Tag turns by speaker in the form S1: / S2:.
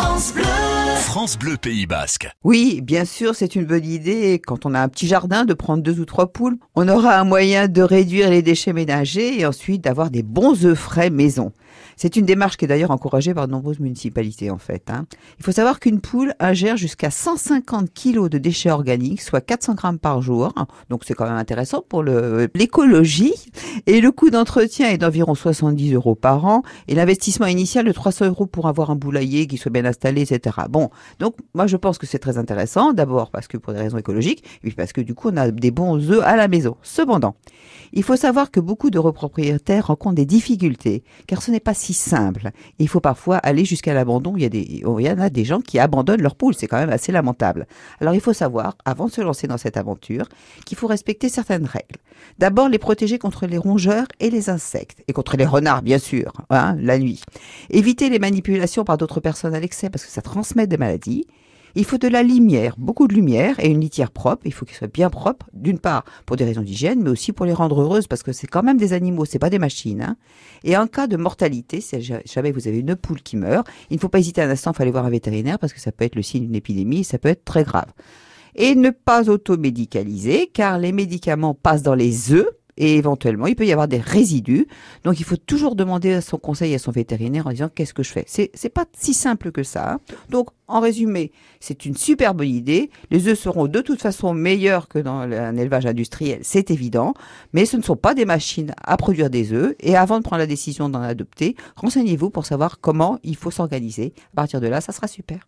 S1: France Bleu. France Bleu Pays Basque.
S2: Oui, bien sûr, c'est une bonne idée quand on a un petit jardin de prendre deux ou trois poules. On aura un moyen de réduire les déchets ménagers et ensuite d'avoir des bons œufs frais maison. C'est une démarche qui est d'ailleurs encouragée par de nombreuses municipalités en fait. Hein. Il faut savoir qu'une poule ingère jusqu'à 150 kg de déchets organiques, soit 400 grammes par jour. Donc c'est quand même intéressant pour l'écologie. Et le coût d'entretien est d'environ 70 euros par an. Et l'investissement initial de 300 euros pour avoir un poulailler qui soit bien installé, etc. Bon, donc moi je pense que c'est très intéressant. D'abord parce que pour des raisons écologiques, puis parce que du coup on a des bons œufs à la maison. Cependant, il faut savoir que beaucoup de repropriétaires rencontrent des difficultés, car ce n'est pas si simple. Il faut parfois aller jusqu'à l'abandon. Il y, a des, il y en a des gens qui abandonnent leurs poules. C'est quand même assez lamentable. Alors il faut savoir, avant de se lancer dans cette aventure, qu'il faut respecter certaines règles. D'abord, les protéger contre les rongeurs et les insectes. Et contre les renards, bien sûr, hein, la nuit. Éviter les manipulations par d'autres personnes à l'excès parce que ça transmet des maladies. Il faut de la lumière, beaucoup de lumière et une litière propre. Il faut qu'il soit bien propre, d'une part pour des raisons d'hygiène, mais aussi pour les rendre heureuses parce que c'est quand même des animaux, c'est pas des machines. Hein. Et en cas de mortalité, si jamais vous avez une poule qui meurt, il ne faut pas hésiter un instant, il faut aller voir un vétérinaire parce que ça peut être le signe d'une épidémie, ça peut être très grave. Et ne pas automédicaliser car les médicaments passent dans les œufs et éventuellement il peut y avoir des résidus. Donc il faut toujours demander son conseil à son vétérinaire en disant qu'est-ce que je fais? C'est c'est pas si simple que ça. Donc en résumé, c'est une super bonne idée. Les œufs seront de toute façon meilleurs que dans un élevage industriel, c'est évident, mais ce ne sont pas des machines à produire des œufs et avant de prendre la décision d'en adopter, renseignez-vous pour savoir comment il faut s'organiser. À partir de là, ça sera super.